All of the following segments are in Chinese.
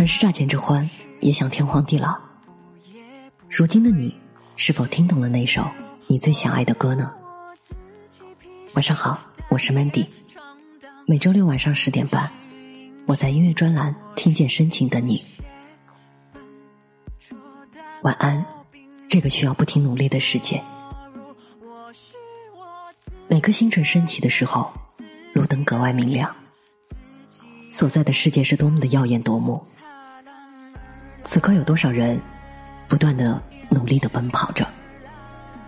曾是乍见之欢，也想天荒地老。如今的你，是否听懂了那首你最想爱的歌呢？晚上好，我是 Mandy。每周六晚上十点半，我在音乐专栏听见深情的你。晚安，这个需要不停努力的世界。每个星辰升起的时候，路灯格外明亮。所在的世界是多么的耀眼夺目。此刻有多少人，不断的努力的奔跑着，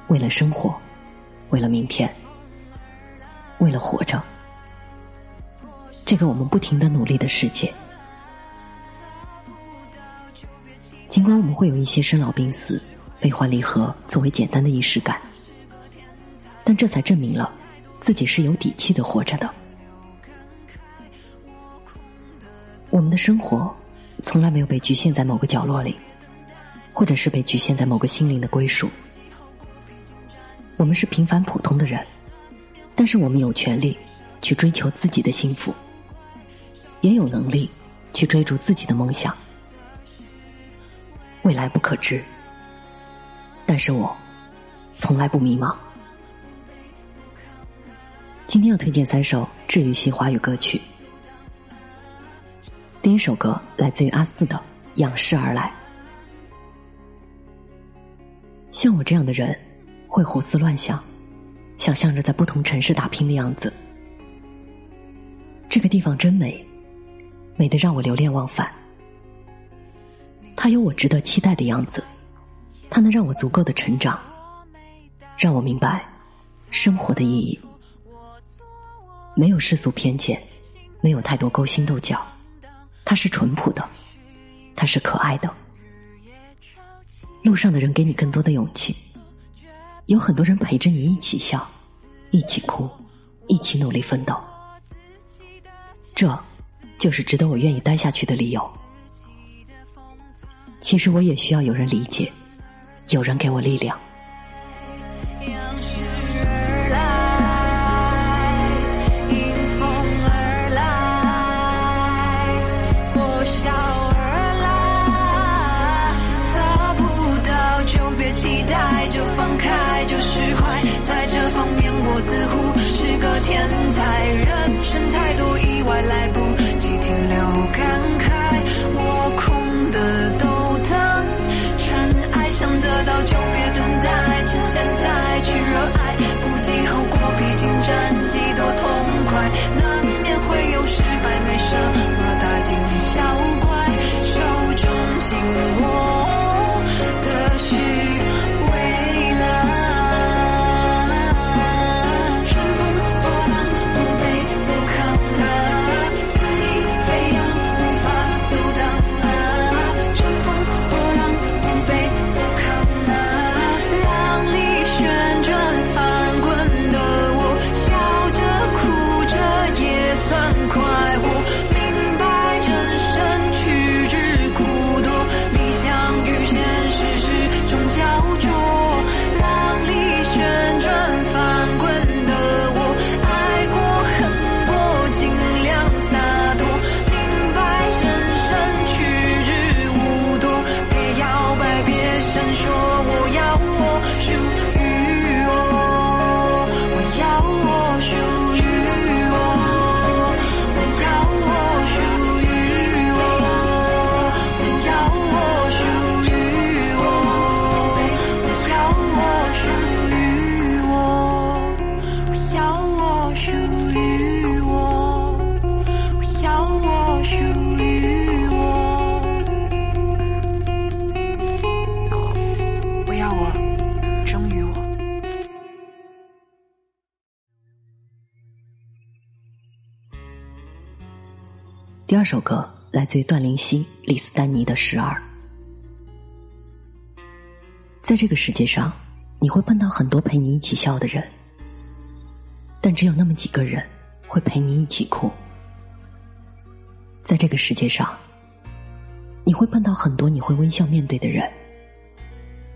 为了生活，为了明天，为了活着。这个我们不停的努力的世界，尽管我们会有一些生老病死、悲欢离合作为简单的仪式感，但这才证明了自己是有底气的活着的。我们的生活。从来没有被局限在某个角落里，或者是被局限在某个心灵的归属。我们是平凡普通的人，但是我们有权利去追求自己的幸福，也有能力去追逐自己的梦想。未来不可知，但是我从来不迷茫。今天要推荐三首治愈系华语歌曲。第一首歌来自于阿四的《仰视而来》。像我这样的人，会胡思乱想，想象着在不同城市打拼的样子。这个地方真美，美得让我流连忘返。它有我值得期待的样子，它能让我足够的成长，让我明白生活的意义。没有世俗偏见，没有太多勾心斗角。他是淳朴的，他是可爱的。路上的人给你更多的勇气，有很多人陪着你一起笑，一起哭，一起努力奋斗。这，就是值得我愿意待下去的理由。其实我也需要有人理解，有人给我力量。第二首歌来自于段灵溪、李斯丹妮的《十二》。在这个世界上，你会碰到很多陪你一起笑的人，但只有那么几个人会陪你一起哭。在这个世界上，你会碰到很多你会微笑面对的人，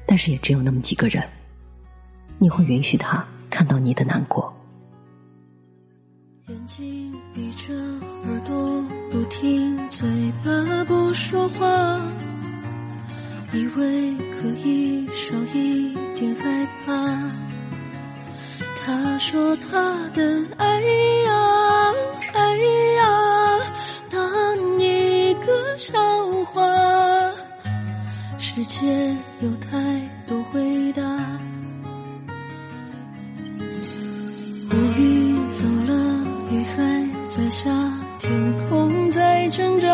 但是也只有那么几个人，你会允许他看到你的难过。眼睛闭着，耳朵。不停嘴巴不说话，以为可以少一点害怕。他说他的爱呀爱呀，当一个笑话。世界有太挣扎。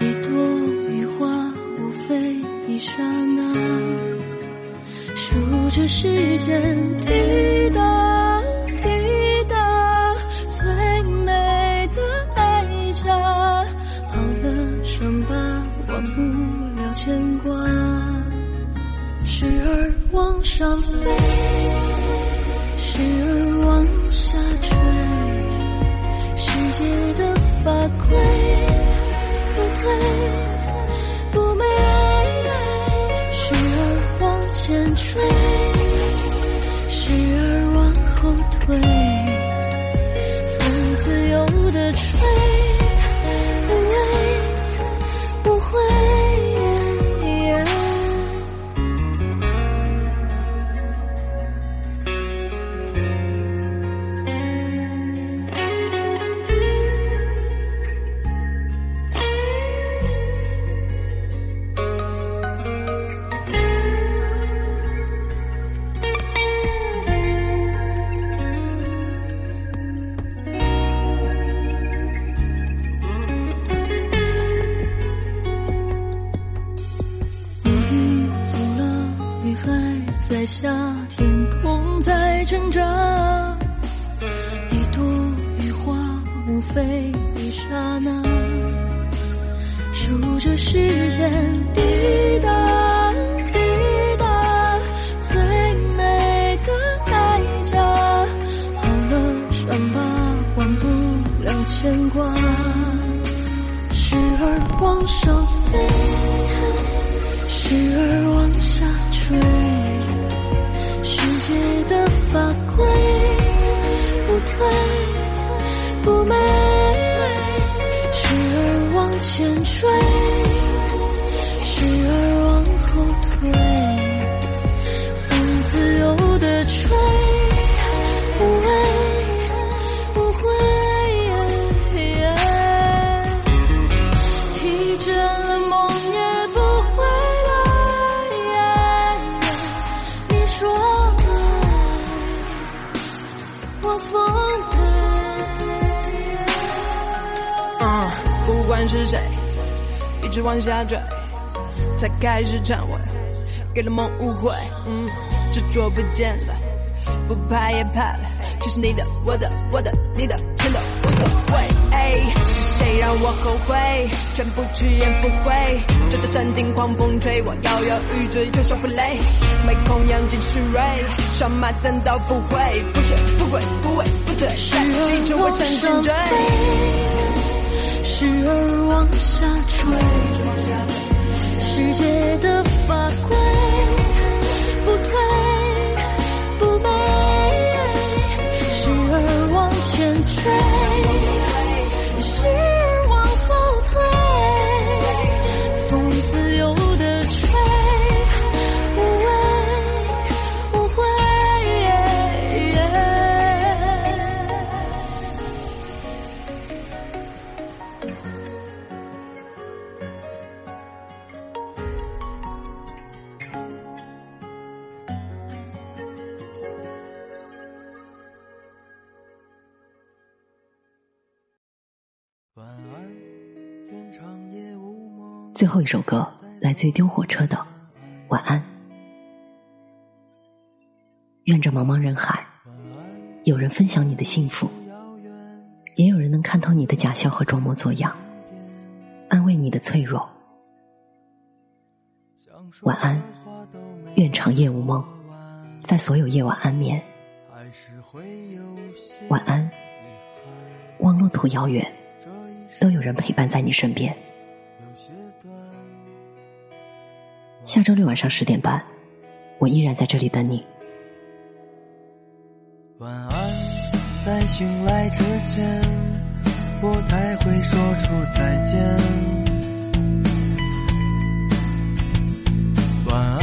一朵雨花，无非一刹那，数着时间滴答滴答，最美的代价。好了，伤疤忘不了牵挂，时而往上飞。时而往下坠，世界的法规不退不美，时而往前追，时而往后退，下，天空在挣扎。一朵雨花，无非一刹那，数着时间滴答滴答，最美的代价。好了，伤疤忘不了牵挂，时而往上飞。时而往下坠，不退不美，时而往前追，是谁，一直往下坠，才开始忏悔，给了梦误会。嗯，执着不见了，不怕也怕了，全是你的，我的，我的，你的，全都无所谓。哎，是谁让我后悔？全部去言不讳，这座山顶狂风吹，我摇摇欲坠，就像负累，没空养精蓄锐，上马单刀赴会，不谢不跪不畏不退，带着青春我向前追。时而往下坠，世界的法规最后一首歌来自于丢火车的《晚安》。愿这茫茫人海，有人分享你的幸福，也有人能看透你的假笑和装模作样，安慰你的脆弱。晚安，愿长夜无梦，在所有夜晚安眠。晚安，望路途遥远，都有人陪伴在你身边。下周六晚上十点半，我依然在这里等你。晚安，在醒来之前，我才会说出再见。晚安，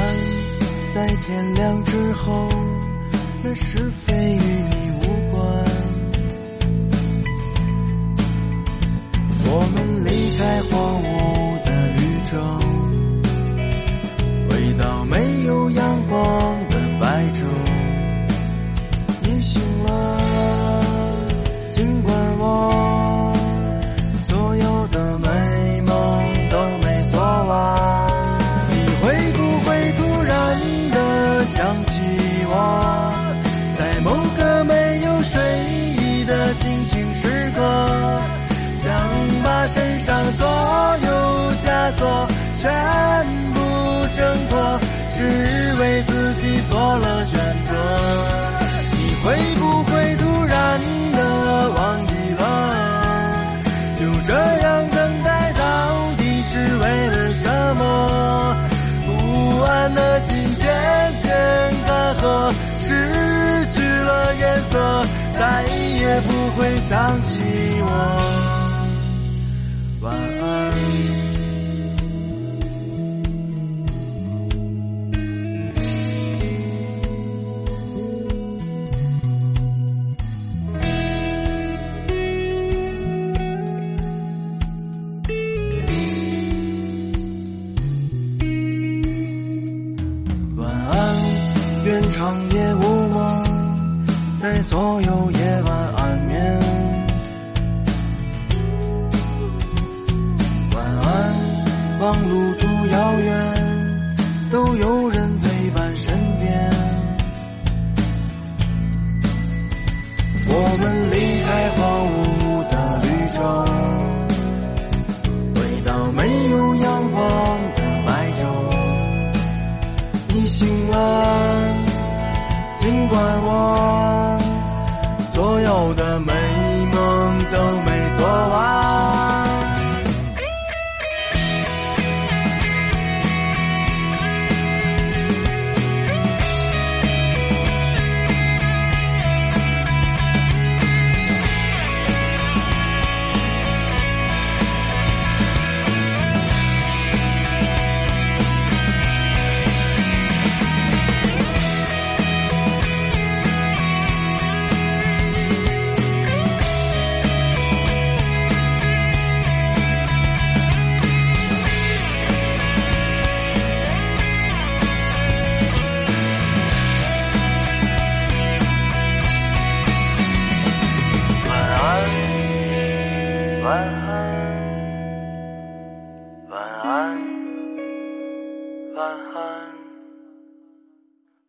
在天亮之后，那是非与你无关。我们离开荒芜的绿洲，再也不会想起我。你醒了，尽管我所有的美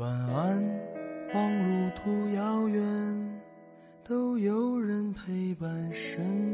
晚安，望路途遥远，都有人陪伴身